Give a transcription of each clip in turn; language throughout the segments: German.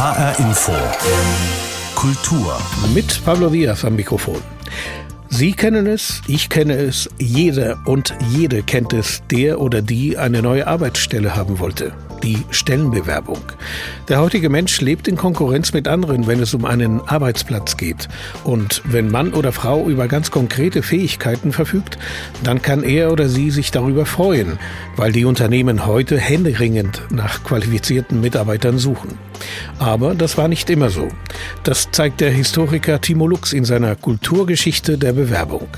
HR Info. Kultur. Mit Pablo Diaz am Mikrofon. Sie kennen es, ich kenne es, jeder und jede kennt es, der oder die eine neue Arbeitsstelle haben wollte die Stellenbewerbung. Der heutige Mensch lebt in Konkurrenz mit anderen, wenn es um einen Arbeitsplatz geht. Und wenn Mann oder Frau über ganz konkrete Fähigkeiten verfügt, dann kann er oder sie sich darüber freuen, weil die Unternehmen heute händeringend nach qualifizierten Mitarbeitern suchen. Aber das war nicht immer so. Das zeigt der Historiker Timo Lux in seiner Kulturgeschichte der Bewerbung.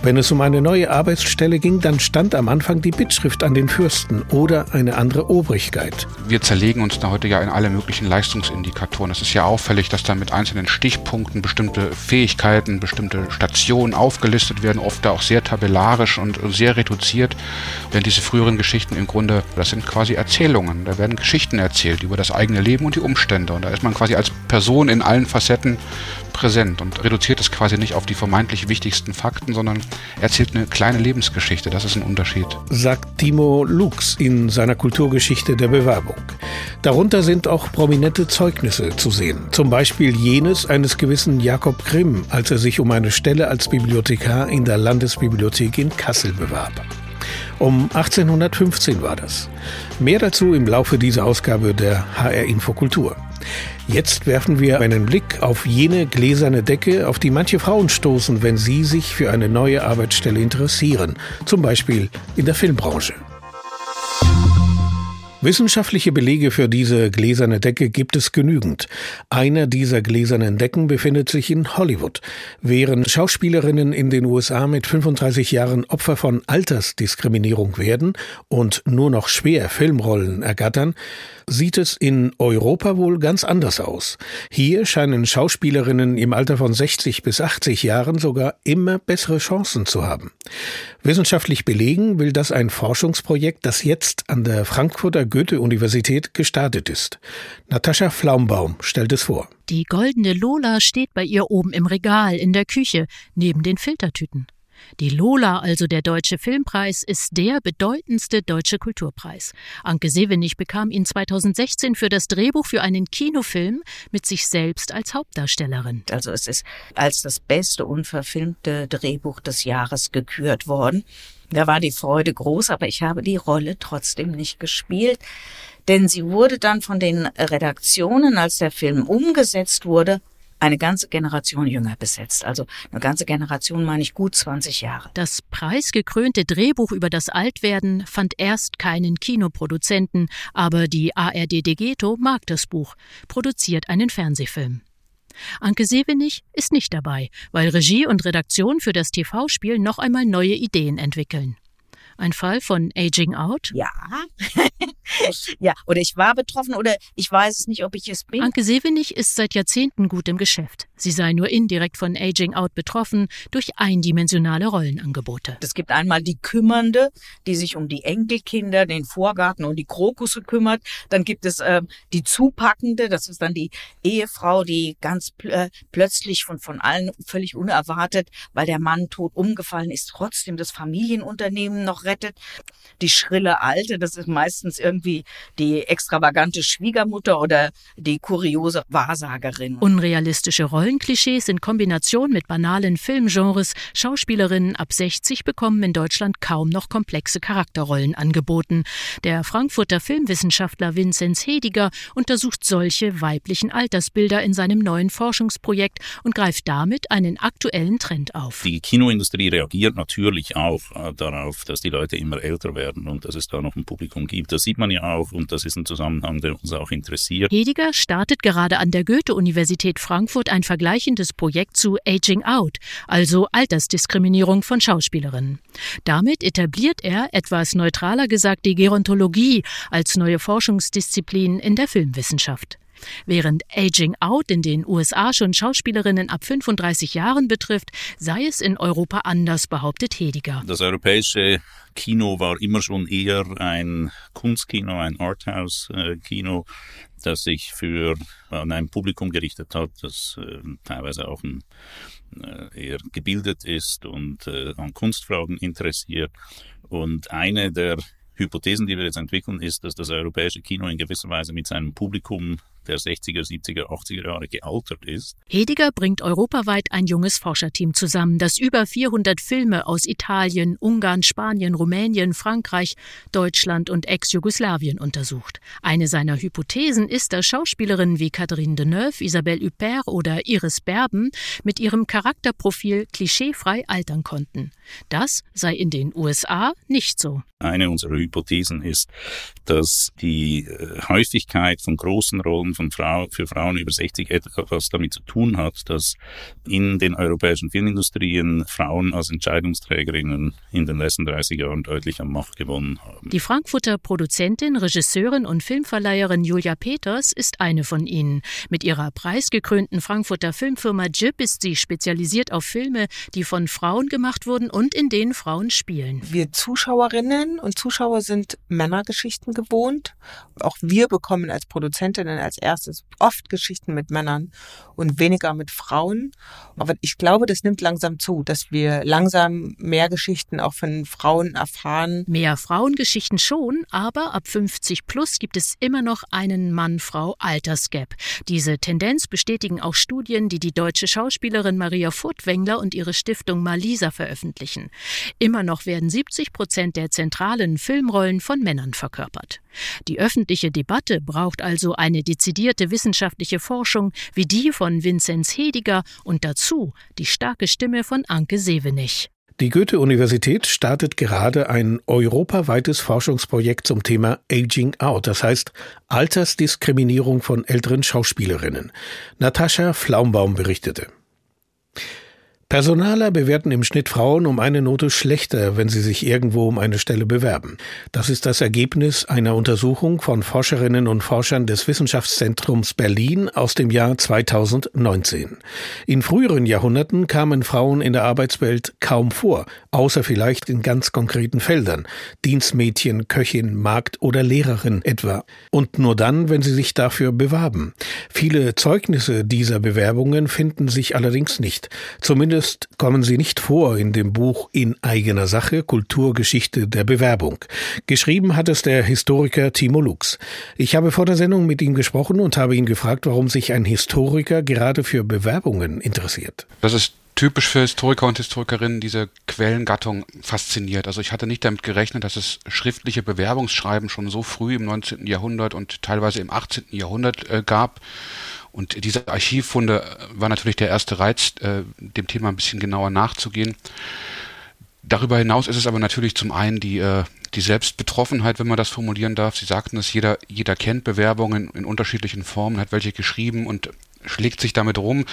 Wenn es um eine neue Arbeitsstelle ging, dann stand am Anfang die Bittschrift an den Fürsten oder eine andere Obrigkeit. Wir zerlegen uns da heute ja in alle möglichen Leistungsindikatoren. Es ist ja auffällig, dass da mit einzelnen Stichpunkten bestimmte Fähigkeiten, bestimmte Stationen aufgelistet werden, oft auch sehr tabellarisch und sehr reduziert. Während diese früheren Geschichten im Grunde, das sind quasi Erzählungen. Da werden Geschichten erzählt über das eigene Leben und die Umstände. Und da ist man quasi als Person in allen Facetten präsent und reduziert es quasi nicht auf die vermeintlich wichtigsten Fakten, sondern erzählt eine kleine Lebensgeschichte. Das ist ein Unterschied. Sagt Timo Lux in seiner Kulturgeschichte der Bewerbung. Darunter sind auch prominente Zeugnisse zu sehen. Zum Beispiel jenes eines gewissen Jakob Grimm, als er sich um eine Stelle als Bibliothekar in der Landesbibliothek in Kassel bewarb. Um 1815 war das. Mehr dazu im Laufe dieser Ausgabe der HR Infokultur. Jetzt werfen wir einen Blick auf jene gläserne Decke, auf die manche Frauen stoßen, wenn sie sich für eine neue Arbeitsstelle interessieren, zum Beispiel in der Filmbranche. Wissenschaftliche Belege für diese gläserne Decke gibt es genügend. Einer dieser gläsernen Decken befindet sich in Hollywood. Während Schauspielerinnen in den USA mit 35 Jahren Opfer von Altersdiskriminierung werden und nur noch schwer Filmrollen ergattern, sieht es in Europa wohl ganz anders aus. Hier scheinen Schauspielerinnen im Alter von 60 bis 80 Jahren sogar immer bessere Chancen zu haben. Wissenschaftlich belegen will das ein Forschungsprojekt, das jetzt an der Frankfurter Goethe-Universität gestartet ist. Natascha Flaumbaum stellt es vor. Die goldene Lola steht bei ihr oben im Regal in der Küche, neben den Filtertüten. Die Lola, also der Deutsche Filmpreis, ist der bedeutendste deutsche Kulturpreis. Anke Sevenig bekam ihn 2016 für das Drehbuch für einen Kinofilm mit sich selbst als Hauptdarstellerin. Also es ist als das beste unverfilmte Drehbuch des Jahres gekürt worden. Da war die Freude groß, aber ich habe die Rolle trotzdem nicht gespielt, denn sie wurde dann von den Redaktionen, als der Film umgesetzt wurde, eine ganze Generation jünger besetzt. Also eine ganze Generation meine ich gut 20 Jahre. Das preisgekrönte Drehbuch über das Altwerden fand erst keinen Kinoproduzenten, aber die ARD Degeto mag das Buch, produziert einen Fernsehfilm. Anke Sevenig ist nicht dabei, weil Regie und Redaktion für das TV-Spiel noch einmal neue Ideen entwickeln. Ein Fall von Aging Out? Ja. ja, oder ich war betroffen oder ich weiß es nicht, ob ich es bin. Anke Sevenig ist seit Jahrzehnten gut im Geschäft. Sie sei nur indirekt von Aging Out betroffen durch eindimensionale Rollenangebote. Es gibt einmal die Kümmernde, die sich um die Enkelkinder, den Vorgarten und die Krokusse kümmert. Dann gibt es äh, die Zupackende, das ist dann die Ehefrau, die ganz pl äh, plötzlich von, von allen völlig unerwartet, weil der Mann tot umgefallen ist, trotzdem das Familienunternehmen noch rettet. Die schrille Alte, das ist meistens irgendwie die extravagante Schwiegermutter oder die kuriose Wahrsagerin. Unrealistische Rollenklischees in Kombination mit banalen Filmgenres, Schauspielerinnen ab 60 bekommen in Deutschland kaum noch komplexe Charakterrollen angeboten. Der Frankfurter Filmwissenschaftler Vinzenz Hediger untersucht solche weiblichen Altersbilder in seinem neuen Forschungsprojekt und greift damit einen aktuellen Trend auf. Die Kinoindustrie reagiert natürlich auch äh, darauf, dass die Leute immer älter werden und dass es da noch ein Publikum gibt. Das sieht man ja auch und das ist ein Zusammenhang, der uns auch interessiert. Hediger startet gerade an der Goethe-Universität Frankfurt ein vergleichendes Projekt zu Aging Out, also Altersdiskriminierung von Schauspielerinnen. Damit etabliert er, etwas neutraler gesagt, die Gerontologie als neue Forschungsdisziplin in der Filmwissenschaft. Während Aging Out in den USA schon Schauspielerinnen ab 35 Jahren betrifft, sei es in Europa anders, behauptet Hediger. Das europäische Kino war immer schon eher ein Kunstkino, ein Arthouse-Kino, das sich für an ein Publikum gerichtet hat, das äh, teilweise auch ein, äh, eher gebildet ist und äh, an Kunstfragen interessiert. Und eine der Hypothesen, die wir jetzt entwickeln, ist, dass das europäische Kino in gewisser Weise mit seinem Publikum der 60er, 70er, 80er Jahre gealtert ist. Hediger bringt europaweit ein junges Forscherteam zusammen, das über 400 Filme aus Italien, Ungarn, Spanien, Rumänien, Frankreich, Deutschland und Ex-Jugoslawien untersucht. Eine seiner Hypothesen ist, dass Schauspielerinnen wie Catherine Deneuve, Isabelle Huppert oder Iris Berben mit ihrem Charakterprofil klischeefrei altern konnten. Das sei in den USA nicht so. Eine unserer Hypothesen ist, dass die äh, Häufigkeit von großen Rollen von Frau, für Frauen über 60 etwas damit zu tun hat, dass in den europäischen Filmindustrien Frauen als Entscheidungsträgerinnen in den letzten 30 Jahren deutlich an Macht gewonnen haben. Die Frankfurter Produzentin, Regisseurin und Filmverleiherin Julia Peters ist eine von ihnen. Mit ihrer preisgekrönten Frankfurter Filmfirma JIP ist sie spezialisiert auf Filme, die von Frauen gemacht wurden und in denen Frauen spielen. Wir Zuschauerinnen und Zuschauer sind Männergeschichten gewohnt. Auch wir bekommen als Produzentinnen als erstes oft Geschichten mit Männern und weniger mit Frauen. Aber ich glaube, das nimmt langsam zu, dass wir langsam mehr Geschichten auch von Frauen erfahren. Mehr Frauengeschichten schon, aber ab 50 plus gibt es immer noch einen Mann-Frau-Altersgap. Diese Tendenz bestätigen auch Studien, die die deutsche Schauspielerin Maria Furtwängler und ihre Stiftung Malisa veröffentlichen. Immer noch werden 70 Prozent der zentralen Filmrollen von Männern verkörpert. Die öffentliche Debatte braucht also eine dezidierte wissenschaftliche Forschung wie die von Vinzenz Hediger und dazu die starke Stimme von Anke Sevenich. Die Goethe-Universität startet gerade ein europaweites Forschungsprojekt zum Thema Aging Out, das heißt Altersdiskriminierung von älteren Schauspielerinnen. Natascha Flaumbaum berichtete. Personaler bewerten im Schnitt Frauen um eine Note schlechter, wenn sie sich irgendwo um eine Stelle bewerben. Das ist das Ergebnis einer Untersuchung von Forscherinnen und Forschern des Wissenschaftszentrums Berlin aus dem Jahr 2019. In früheren Jahrhunderten kamen Frauen in der Arbeitswelt kaum vor, außer vielleicht in ganz konkreten Feldern, Dienstmädchen, Köchin, Magd oder Lehrerin etwa. Und nur dann, wenn sie sich dafür bewarben. Viele Zeugnisse dieser Bewerbungen finden sich allerdings nicht. Zumindest Zumindest kommen sie nicht vor in dem Buch In eigener Sache Kulturgeschichte der Bewerbung. Geschrieben hat es der Historiker Timo Lux. Ich habe vor der Sendung mit ihm gesprochen und habe ihn gefragt, warum sich ein Historiker gerade für Bewerbungen interessiert. Das ist typisch für Historiker und Historikerinnen diese Quellengattung fasziniert. Also ich hatte nicht damit gerechnet, dass es schriftliche Bewerbungsschreiben schon so früh im 19. Jahrhundert und teilweise im 18. Jahrhundert äh, gab. Und diese Archivfunde war natürlich der erste Reiz, äh, dem Thema ein bisschen genauer nachzugehen. Darüber hinaus ist es aber natürlich zum einen die, äh, die Selbstbetroffenheit, wenn man das formulieren darf. Sie sagten es, jeder, jeder kennt Bewerbungen in unterschiedlichen Formen, hat welche geschrieben und schlägt sich damit rum.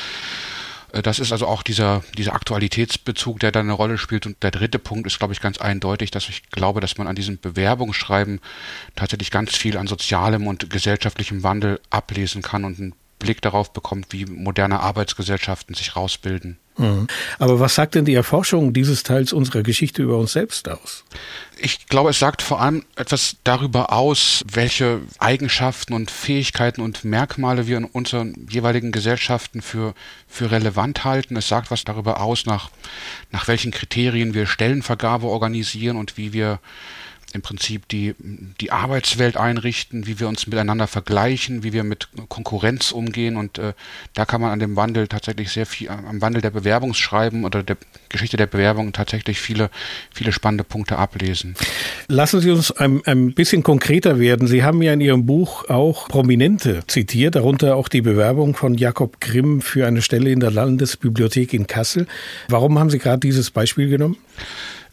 Äh, das ist also auch dieser, dieser Aktualitätsbezug, der da eine Rolle spielt. Und der dritte Punkt ist, glaube ich, ganz eindeutig, dass ich glaube, dass man an diesem Bewerbungsschreiben tatsächlich ganz viel an sozialem und gesellschaftlichem Wandel ablesen kann und ein Blick darauf bekommt, wie moderne Arbeitsgesellschaften sich rausbilden. Mhm. Aber was sagt denn die Erforschung dieses Teils unserer Geschichte über uns selbst aus? Ich glaube, es sagt vor allem etwas darüber aus, welche Eigenschaften und Fähigkeiten und Merkmale wir in unseren jeweiligen Gesellschaften für, für relevant halten. Es sagt was darüber aus, nach, nach welchen Kriterien wir Stellenvergabe organisieren und wie wir im Prinzip die, die Arbeitswelt einrichten, wie wir uns miteinander vergleichen, wie wir mit Konkurrenz umgehen. Und äh, da kann man an dem Wandel tatsächlich sehr viel, am Wandel der Bewerbungsschreiben oder der Geschichte der Bewerbung tatsächlich viele, viele spannende Punkte ablesen. Lassen Sie uns ein, ein bisschen konkreter werden. Sie haben ja in Ihrem Buch auch Prominente zitiert, darunter auch die Bewerbung von Jakob Grimm für eine Stelle in der Landesbibliothek in Kassel. Warum haben Sie gerade dieses Beispiel genommen?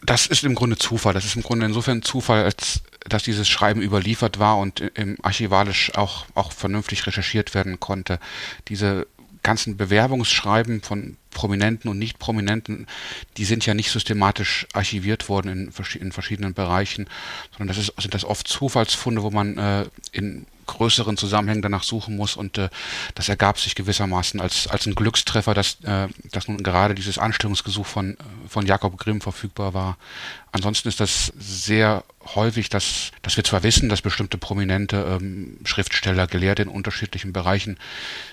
Das ist im Grunde Zufall. Das ist im Grunde insofern Zufall, als dass dieses Schreiben überliefert war und im archivalisch auch, auch vernünftig recherchiert werden konnte. Diese ganzen Bewerbungsschreiben von Prominenten und Nicht-Prominenten, die sind ja nicht systematisch archiviert worden in, in verschiedenen Bereichen, sondern das ist, sind das oft Zufallsfunde, wo man äh, in größeren Zusammenhängen danach suchen muss und äh, das ergab sich gewissermaßen als, als ein Glückstreffer, dass, äh, dass nun gerade dieses Anstellungsgesuch von, von Jakob Grimm verfügbar war. Ansonsten ist das sehr häufig, dass, dass wir zwar wissen, dass bestimmte prominente ähm, Schriftsteller, Gelehrte in unterschiedlichen Bereichen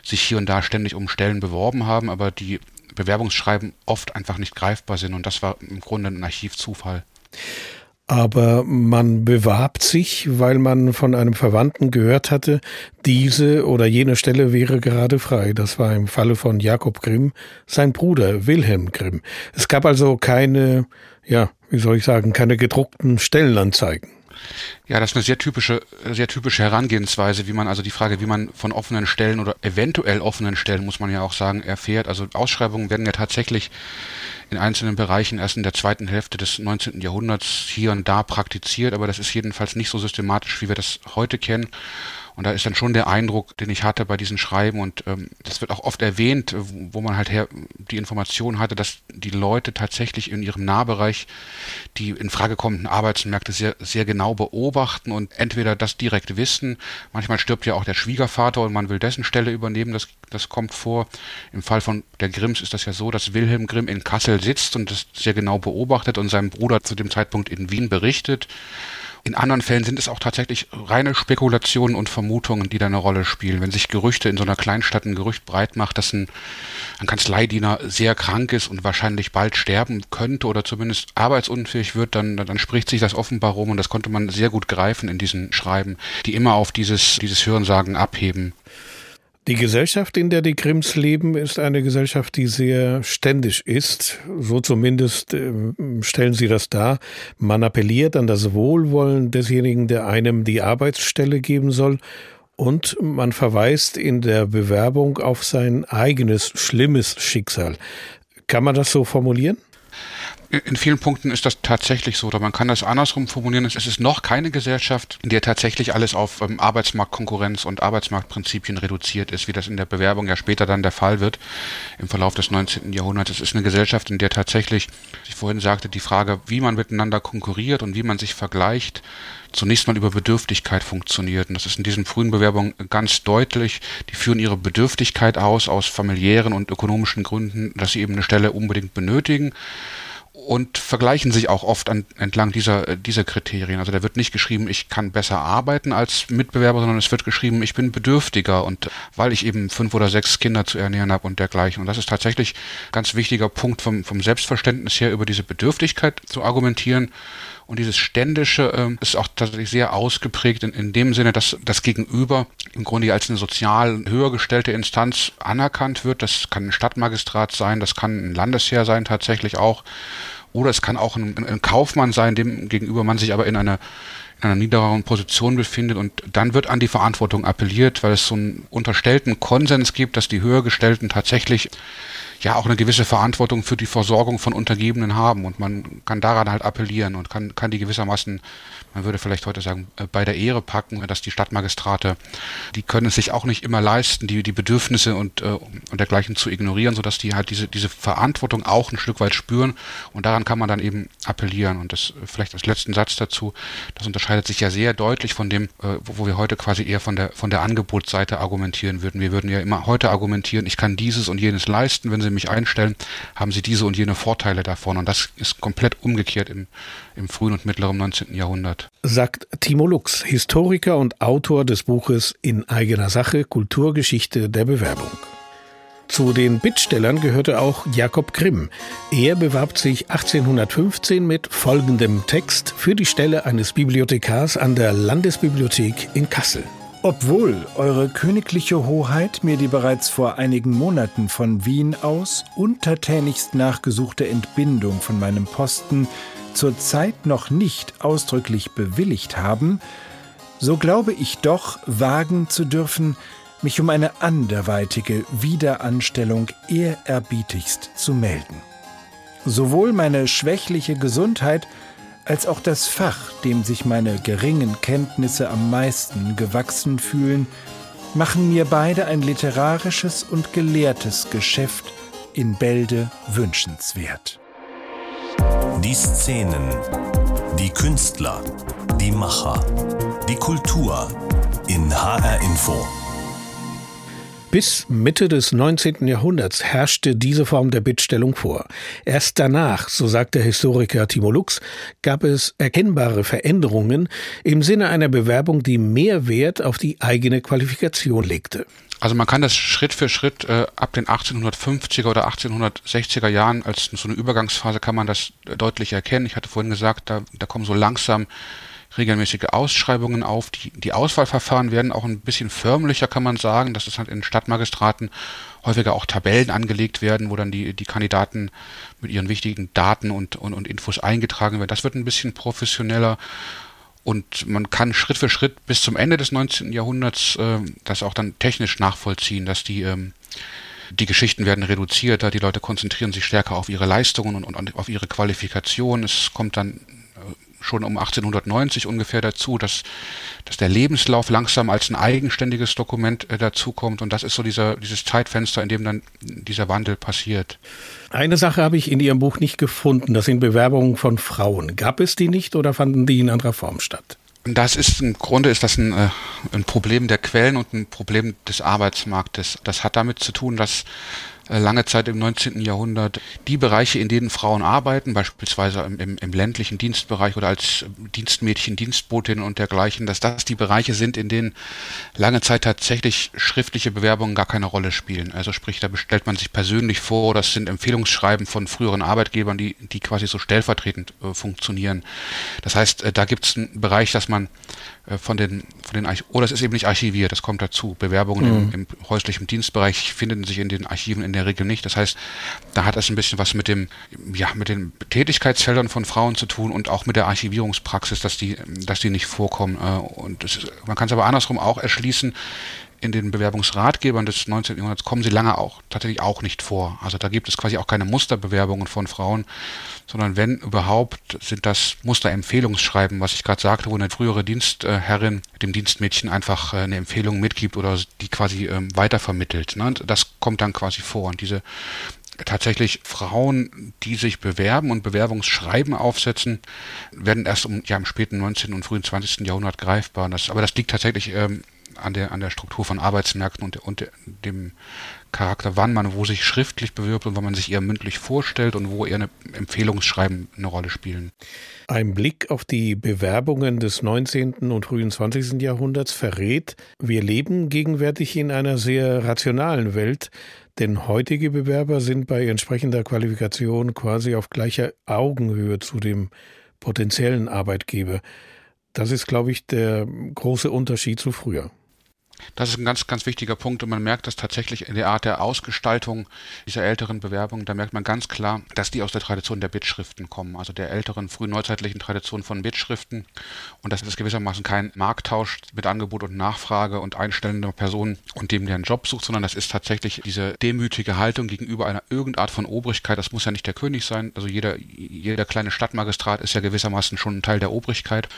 sich hier und da ständig um Stellen beworben haben, aber die Bewerbungsschreiben oft einfach nicht greifbar sind und das war im Grunde ein Archivzufall. Aber man bewarb sich, weil man von einem Verwandten gehört hatte, diese oder jene Stelle wäre gerade frei. Das war im Falle von Jakob Grimm sein Bruder Wilhelm Grimm. Es gab also keine, ja, wie soll ich sagen, keine gedruckten Stellenanzeigen. Ja, das ist eine sehr typische, sehr typische Herangehensweise, wie man also die Frage, wie man von offenen Stellen oder eventuell offenen Stellen, muss man ja auch sagen, erfährt. Also Ausschreibungen werden ja tatsächlich in einzelnen Bereichen erst in der zweiten Hälfte des 19. Jahrhunderts hier und da praktiziert, aber das ist jedenfalls nicht so systematisch, wie wir das heute kennen. Und da ist dann schon der Eindruck, den ich hatte bei diesen Schreiben und ähm, das wird auch oft erwähnt, wo man halt her die Information hatte, dass die Leute tatsächlich in ihrem Nahbereich die in Frage kommenden Arbeitsmärkte sehr, sehr genau beobachten und entweder das direkt wissen, manchmal stirbt ja auch der Schwiegervater und man will dessen Stelle übernehmen, das, das kommt vor. Im Fall von der Grimms ist das ja so, dass Wilhelm Grimm in Kassel sitzt und das sehr genau beobachtet und seinem Bruder zu dem Zeitpunkt in Wien berichtet. In anderen Fällen sind es auch tatsächlich reine Spekulationen und Vermutungen, die da eine Rolle spielen. Wenn sich Gerüchte in so einer Kleinstadt ein Gerücht breit macht, dass ein, ein Kanzleidiener sehr krank ist und wahrscheinlich bald sterben könnte oder zumindest arbeitsunfähig wird, dann, dann spricht sich das offenbar rum und das konnte man sehr gut greifen in diesen Schreiben, die immer auf dieses, dieses Hörensagen abheben. Die Gesellschaft, in der die Grimms leben, ist eine Gesellschaft, die sehr ständisch ist. So zumindest äh, stellen sie das dar. Man appelliert an das Wohlwollen desjenigen, der einem die Arbeitsstelle geben soll. Und man verweist in der Bewerbung auf sein eigenes schlimmes Schicksal. Kann man das so formulieren? In vielen Punkten ist das tatsächlich so, oder man kann das andersrum formulieren. Es ist noch keine Gesellschaft, in der tatsächlich alles auf ähm, Arbeitsmarktkonkurrenz und Arbeitsmarktprinzipien reduziert ist, wie das in der Bewerbung ja später dann der Fall wird im Verlauf des 19. Jahrhunderts. Es ist eine Gesellschaft, in der tatsächlich, wie ich vorhin sagte, die Frage, wie man miteinander konkurriert und wie man sich vergleicht, zunächst mal über Bedürftigkeit funktioniert. Und das ist in diesen frühen Bewerbungen ganz deutlich. Die führen ihre Bedürftigkeit aus, aus familiären und ökonomischen Gründen, dass sie eben eine Stelle unbedingt benötigen und vergleichen sich auch oft an, entlang dieser, dieser Kriterien. Also da wird nicht geschrieben, ich kann besser arbeiten als Mitbewerber, sondern es wird geschrieben, ich bin bedürftiger und weil ich eben fünf oder sechs Kinder zu ernähren habe und dergleichen. Und das ist tatsächlich ein ganz wichtiger Punkt vom, vom Selbstverständnis her, über diese Bedürftigkeit zu argumentieren. Und dieses Ständische äh, ist auch tatsächlich sehr ausgeprägt in, in dem Sinne, dass das Gegenüber im Grunde als eine sozial höher gestellte Instanz anerkannt wird. Das kann ein Stadtmagistrat sein, das kann ein Landesherr sein tatsächlich auch. Oder es kann auch ein, ein Kaufmann sein, dem gegenüber man sich aber in einer in einer niedrigeren Position befindet und dann wird an die Verantwortung appelliert, weil es so einen unterstellten Konsens gibt, dass die Höhergestellten tatsächlich ja auch eine gewisse Verantwortung für die Versorgung von Untergebenen haben. Und man kann daran halt appellieren und kann, kann die gewissermaßen man würde vielleicht heute sagen, äh, bei der Ehre packen, dass die Stadtmagistrate, die können es sich auch nicht immer leisten, die, die Bedürfnisse und, äh, und dergleichen zu ignorieren, sodass die halt diese, diese Verantwortung auch ein Stück weit spüren und daran kann man dann eben appellieren. Und das vielleicht als letzten Satz dazu, das unterscheidet sich ja sehr deutlich von dem, äh, wo, wo wir heute quasi eher von der, von der Angebotsseite argumentieren würden. Wir würden ja immer heute argumentieren, ich kann dieses und jenes leisten, wenn Sie mich einstellen, haben Sie diese und jene Vorteile davon. Und das ist komplett umgekehrt im, im frühen und mittleren 19. Jahrhundert sagt Timo Lux, Historiker und Autor des Buches In eigener Sache Kulturgeschichte der Bewerbung. Zu den Bittstellern gehörte auch Jakob Grimm. Er bewarb sich 1815 mit folgendem Text für die Stelle eines Bibliothekars an der Landesbibliothek in Kassel. Obwohl Eure Königliche Hoheit mir die bereits vor einigen Monaten von Wien aus untertänigst nachgesuchte Entbindung von meinem Posten zurzeit noch nicht ausdrücklich bewilligt haben, so glaube ich doch wagen zu dürfen, mich um eine anderweitige Wiederanstellung ehrerbietigst zu melden. Sowohl meine schwächliche Gesundheit als auch das Fach, dem sich meine geringen Kenntnisse am meisten gewachsen fühlen, machen mir beide ein literarisches und gelehrtes Geschäft in Bälde wünschenswert. Die Szenen, die Künstler, die Macher, die Kultur in HR Info. Bis Mitte des 19. Jahrhunderts herrschte diese Form der Bittstellung vor. Erst danach, so sagt der Historiker Timo Lux, gab es erkennbare Veränderungen im Sinne einer Bewerbung, die mehr Wert auf die eigene Qualifikation legte. Also man kann das Schritt für Schritt äh, ab den 1850er oder 1860er Jahren als so eine Übergangsphase kann man das deutlich erkennen. Ich hatte vorhin gesagt, da, da kommen so langsam regelmäßige Ausschreibungen auf. Die, die Auswahlverfahren werden auch ein bisschen förmlicher, kann man sagen, dass es halt in Stadtmagistraten häufiger auch Tabellen angelegt werden, wo dann die, die Kandidaten mit ihren wichtigen Daten und, und, und Infos eingetragen werden. Das wird ein bisschen professioneller. Und man kann Schritt für Schritt bis zum Ende des 19. Jahrhunderts äh, das auch dann technisch nachvollziehen, dass die, ähm, die Geschichten werden reduzierter, die Leute konzentrieren sich stärker auf ihre Leistungen und, und auf ihre Qualifikation. Es kommt dann schon um 1890 ungefähr dazu, dass, dass der Lebenslauf langsam als ein eigenständiges Dokument äh, dazukommt. Und das ist so dieser, dieses Zeitfenster, in dem dann dieser Wandel passiert. Eine Sache habe ich in Ihrem Buch nicht gefunden. Das sind Bewerbungen von Frauen. Gab es die nicht oder fanden die in anderer Form statt? Das ist im Grunde ist das ein, äh, ein Problem der Quellen und ein Problem des Arbeitsmarktes. Das hat damit zu tun, dass lange Zeit im 19. Jahrhundert die Bereiche, in denen Frauen arbeiten, beispielsweise im, im, im ländlichen Dienstbereich oder als Dienstmädchen, Dienstbotin und dergleichen, dass das die Bereiche sind, in denen lange Zeit tatsächlich schriftliche Bewerbungen gar keine Rolle spielen. Also sprich, da bestellt man sich persönlich vor, das sind Empfehlungsschreiben von früheren Arbeitgebern, die, die quasi so stellvertretend äh, funktionieren. Das heißt, äh, da gibt es einen Bereich, dass man äh, von den, von den Arch oder es ist eben nicht archiviert, das kommt dazu. Bewerbungen mhm. im, im, häuslichen Dienstbereich finden sich in den Archiven in der Regel nicht. Das heißt, da hat es ein bisschen was mit dem, ja, mit den Tätigkeitsfeldern von Frauen zu tun und auch mit der Archivierungspraxis, dass die, dass die nicht vorkommen. Äh, und das, man kann es aber andersrum auch erschließen, in den Bewerbungsratgebern des 19. Jahrhunderts kommen sie lange auch tatsächlich auch nicht vor. Also da gibt es quasi auch keine Musterbewerbungen von Frauen, sondern wenn überhaupt sind das Musterempfehlungsschreiben, was ich gerade sagte, wo eine frühere Dienstherrin dem Dienstmädchen einfach äh, eine Empfehlung mitgibt oder die quasi ähm, weitervermittelt. Ne? Das kommt dann quasi vor. Und diese tatsächlich Frauen, die sich bewerben und Bewerbungsschreiben aufsetzen, werden erst um, ja, im späten 19. und frühen 20. Jahrhundert greifbar. Das, aber das liegt tatsächlich ähm, an der, an der Struktur von Arbeitsmärkten und, und dem Charakter, wann man wo sich schriftlich bewirbt und wann man sich eher mündlich vorstellt und wo eher eine Empfehlungsschreiben eine Rolle spielen. Ein Blick auf die Bewerbungen des 19. und frühen 20. Jahrhunderts verrät, wir leben gegenwärtig in einer sehr rationalen Welt, denn heutige Bewerber sind bei entsprechender Qualifikation quasi auf gleicher Augenhöhe zu dem potenziellen Arbeitgeber. Das ist, glaube ich, der große Unterschied zu früher. Das ist ein ganz, ganz wichtiger Punkt und man merkt das tatsächlich in der Art der Ausgestaltung dieser älteren Bewerbungen. Da merkt man ganz klar, dass die aus der Tradition der Bittschriften kommen, also der älteren frühneuzeitlichen Tradition von Bittschriften und das ist gewissermaßen kein Markttausch mit Angebot und Nachfrage und einstellender Person und dem, der einen Job sucht, sondern das ist tatsächlich diese demütige Haltung gegenüber einer irgendeiner Art von Obrigkeit. Das muss ja nicht der König sein, also jeder, jeder kleine Stadtmagistrat ist ja gewissermaßen schon ein Teil der Obrigkeit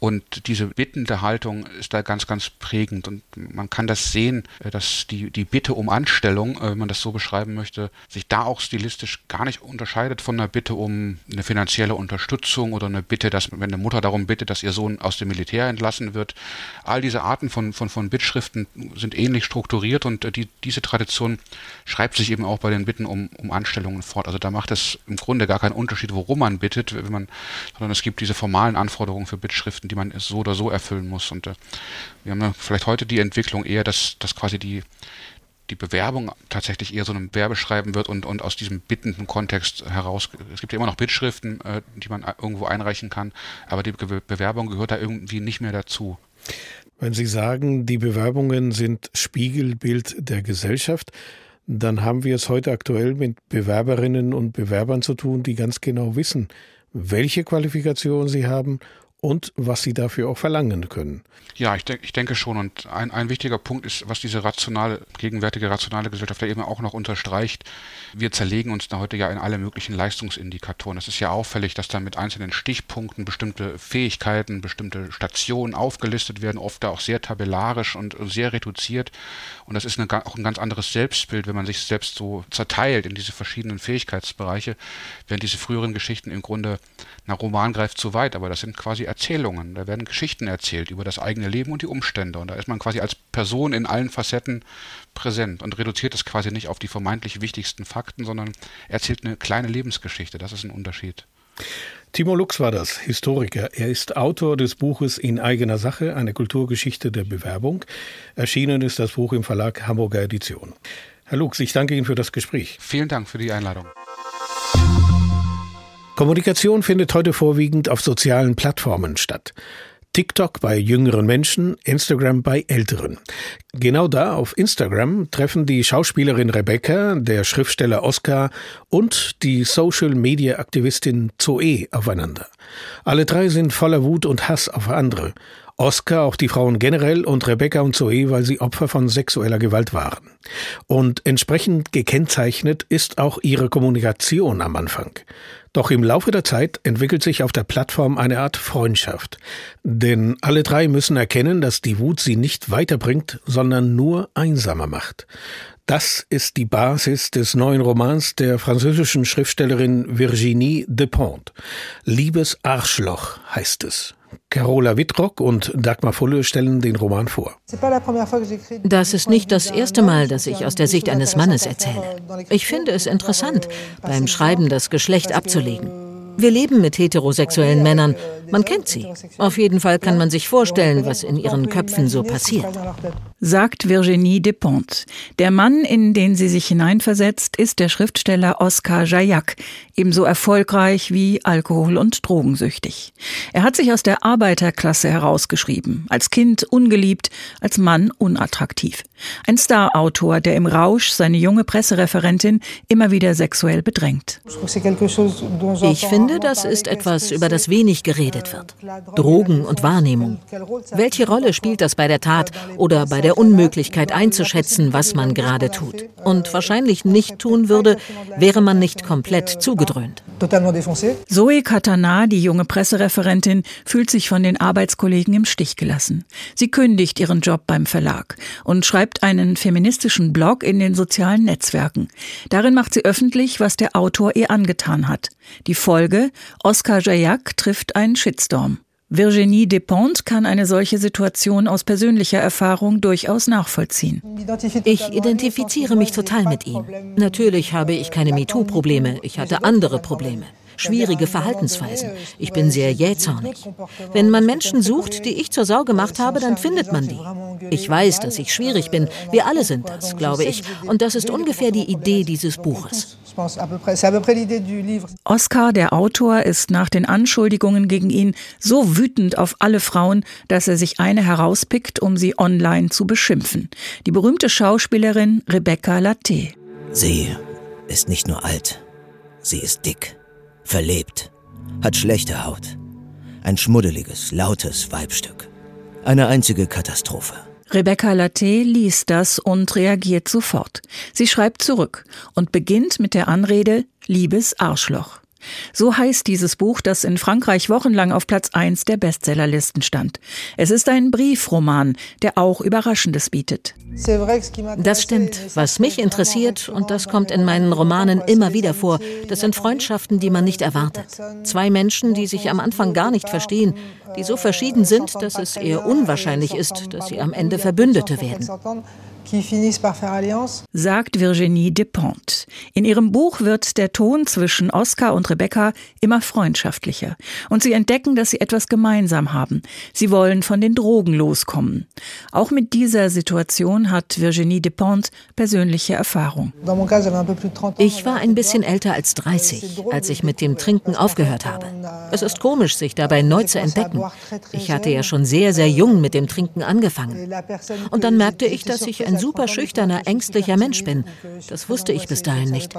und diese bittende Haltung ist da ganz, ganz prägend. Und man kann das sehen, äh, dass die, die Bitte um Anstellung, äh, wenn man das so beschreiben möchte, sich da auch stilistisch gar nicht unterscheidet von einer Bitte um eine finanzielle Unterstützung oder eine Bitte, dass, wenn eine Mutter darum bittet, dass ihr Sohn aus dem Militär entlassen wird. All diese Arten von, von, von Bittschriften sind ähnlich strukturiert und äh, die, diese Tradition schreibt sich eben auch bei den Bitten um, um Anstellungen fort. Also da macht es im Grunde gar keinen Unterschied, worum man bittet, wenn man, sondern es gibt diese formalen Anforderungen für Bittschriften, die man so oder so erfüllen muss. Und äh, wir haben vielleicht heute die Entwicklung eher, dass, dass quasi die, die Bewerbung tatsächlich eher so einem Werbeschreiben wird und, und aus diesem bittenden Kontext heraus. Es gibt ja immer noch Bittschriften, äh, die man irgendwo einreichen kann, aber die Bewerbung gehört da irgendwie nicht mehr dazu. Wenn Sie sagen, die Bewerbungen sind Spiegelbild der Gesellschaft, dann haben wir es heute aktuell mit Bewerberinnen und Bewerbern zu tun, die ganz genau wissen, welche Qualifikation sie haben und was sie dafür auch verlangen können. Ja, ich, denk, ich denke schon. Und ein, ein wichtiger Punkt ist, was diese rationale, gegenwärtige rationale Gesellschaft ja eben auch noch unterstreicht. Wir zerlegen uns da heute ja in alle möglichen Leistungsindikatoren. Es ist ja auffällig, dass da mit einzelnen Stichpunkten bestimmte Fähigkeiten, bestimmte Stationen aufgelistet werden, oft auch sehr tabellarisch und sehr reduziert. Und das ist eine, auch ein ganz anderes Selbstbild, wenn man sich selbst so zerteilt in diese verschiedenen Fähigkeitsbereiche, während diese früheren Geschichten im Grunde, na, Roman greift zu weit, aber das sind quasi Erzählungen. Da werden Geschichten erzählt über das eigene Leben und die Umstände. Und da ist man quasi als Person in allen Facetten präsent und reduziert es quasi nicht auf die vermeintlich wichtigsten Fakten, sondern erzählt eine kleine Lebensgeschichte. Das ist ein Unterschied. Timo Lux war das, Historiker. Er ist Autor des Buches In eigener Sache, eine Kulturgeschichte der Bewerbung. Erschienen ist das Buch im Verlag Hamburger Edition. Herr Lux, ich danke Ihnen für das Gespräch. Vielen Dank für die Einladung. Kommunikation findet heute vorwiegend auf sozialen Plattformen statt. TikTok bei jüngeren Menschen, Instagram bei älteren. Genau da auf Instagram treffen die Schauspielerin Rebecca, der Schriftsteller Oscar und die Social-Media-Aktivistin Zoe aufeinander. Alle drei sind voller Wut und Hass auf andere. Oscar auf die Frauen generell und Rebecca und Zoe, weil sie Opfer von sexueller Gewalt waren. Und entsprechend gekennzeichnet ist auch ihre Kommunikation am Anfang. Doch im Laufe der Zeit entwickelt sich auf der Plattform eine Art Freundschaft. Denn alle drei müssen erkennen, dass die Wut sie nicht weiterbringt, sondern nur einsamer macht. Das ist die Basis des neuen Romans der französischen Schriftstellerin Virginie Despentes. Liebes Arschloch heißt es. Carola Wittrock und Dagmar Fulle stellen den Roman vor. Das ist nicht das erste Mal, dass ich aus der Sicht eines Mannes erzähle. Ich finde es interessant, beim Schreiben das Geschlecht abzulegen. Wir leben mit heterosexuellen Männern. Man kennt sie. Auf jeden Fall kann man sich vorstellen, was in ihren Köpfen so passiert. Sagt Virginie Despentes. Der Mann, in den sie sich hineinversetzt, ist der Schriftsteller Oskar Jayak, ebenso erfolgreich wie alkohol- und drogensüchtig. Er hat sich aus der Arbeiterklasse herausgeschrieben, als Kind ungeliebt, als Mann unattraktiv. Ein Starautor, der im Rausch seine junge Pressereferentin immer wieder sexuell bedrängt. Ich finde, das ist etwas, über das wenig geredet wird. Drogen und Wahrnehmung. Welche Rolle spielt das bei der Tat oder bei der Unmöglichkeit einzuschätzen, was man gerade tut? Und wahrscheinlich nicht tun würde, wäre man nicht komplett zugedröhnt. Zoe Katana, die junge Pressereferentin, fühlt sich von den Arbeitskollegen im Stich gelassen. Sie kündigt ihren Job beim Verlag und schreibt einen feministischen Blog in den sozialen Netzwerken. Darin macht sie öffentlich, was der Autor ihr angetan hat. Die Folge, Oscar Jayak trifft einen Shitstorm. Virginie Despentes kann eine solche Situation aus persönlicher Erfahrung durchaus nachvollziehen. Ich identifiziere mich total mit ihm. Natürlich habe ich keine MeToo-Probleme, ich hatte andere Probleme schwierige Verhaltensweisen. Ich bin sehr jähzornig. Wenn man Menschen sucht, die ich zur Sau gemacht habe, dann findet man die. Ich weiß, dass ich schwierig bin. Wir alle sind das, glaube ich. Und das ist ungefähr die Idee dieses Buches. Oscar, der Autor, ist nach den Anschuldigungen gegen ihn so wütend auf alle Frauen, dass er sich eine herauspickt, um sie online zu beschimpfen. Die berühmte Schauspielerin Rebecca Latte. Sie ist nicht nur alt, sie ist dick verlebt, hat schlechte Haut. Ein schmuddeliges, lautes Weibstück. Eine einzige Katastrophe. Rebecca Latte liest das und reagiert sofort. Sie schreibt zurück und beginnt mit der Anrede Liebes Arschloch. So heißt dieses Buch, das in Frankreich wochenlang auf Platz 1 der Bestsellerlisten stand. Es ist ein Briefroman, der auch Überraschendes bietet. Das stimmt. Was mich interessiert, und das kommt in meinen Romanen immer wieder vor, das sind Freundschaften, die man nicht erwartet. Zwei Menschen, die sich am Anfang gar nicht verstehen, die so verschieden sind, dass es eher unwahrscheinlich ist, dass sie am Ende Verbündete werden sagt Virginie Despentes. In ihrem Buch wird der Ton zwischen Oscar und Rebecca immer freundschaftlicher. Und sie entdecken, dass sie etwas gemeinsam haben. Sie wollen von den Drogen loskommen. Auch mit dieser Situation hat Virginie Despentes persönliche Erfahrung. Ich war ein bisschen älter als 30, als ich mit dem Trinken aufgehört habe. Es ist komisch, sich dabei neu zu entdecken. Ich hatte ja schon sehr, sehr jung mit dem Trinken angefangen. Und dann merkte ich, dass ich ein super schüchterner, ängstlicher Mensch bin. Das wusste ich bis dahin nicht.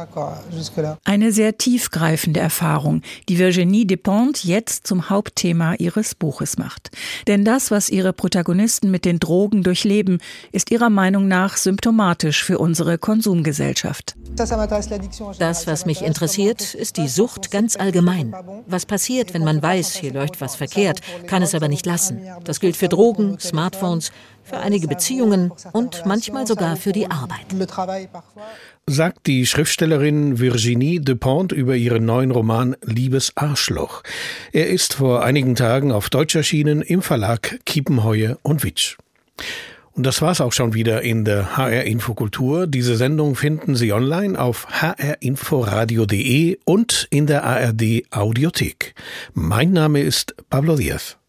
Eine sehr tiefgreifende Erfahrung, die Virginie Despentes jetzt zum Hauptthema ihres Buches macht. Denn das, was ihre Protagonisten mit den Drogen durchleben, ist ihrer Meinung nach symptomatisch für unsere Konsumgesellschaft. Das, was mich interessiert, ist die Sucht ganz allgemein. Was passiert, wenn man weiß, hier läuft was verkehrt, kann es aber nicht lassen. Das gilt für Drogen, Smartphones, für einige Beziehungen und manchmal sogar für die Arbeit. Sagt die Schriftstellerin Virginie Dupont über ihren neuen Roman Liebes Arschloch. Er ist vor einigen Tagen auf Deutsch erschienen im Verlag Kiepenheuer und Witsch. Und das war's auch schon wieder in der HR Infokultur. Diese Sendung finden Sie online auf hrinforadio.de und in der ARD Audiothek. Mein Name ist Pablo Diaz.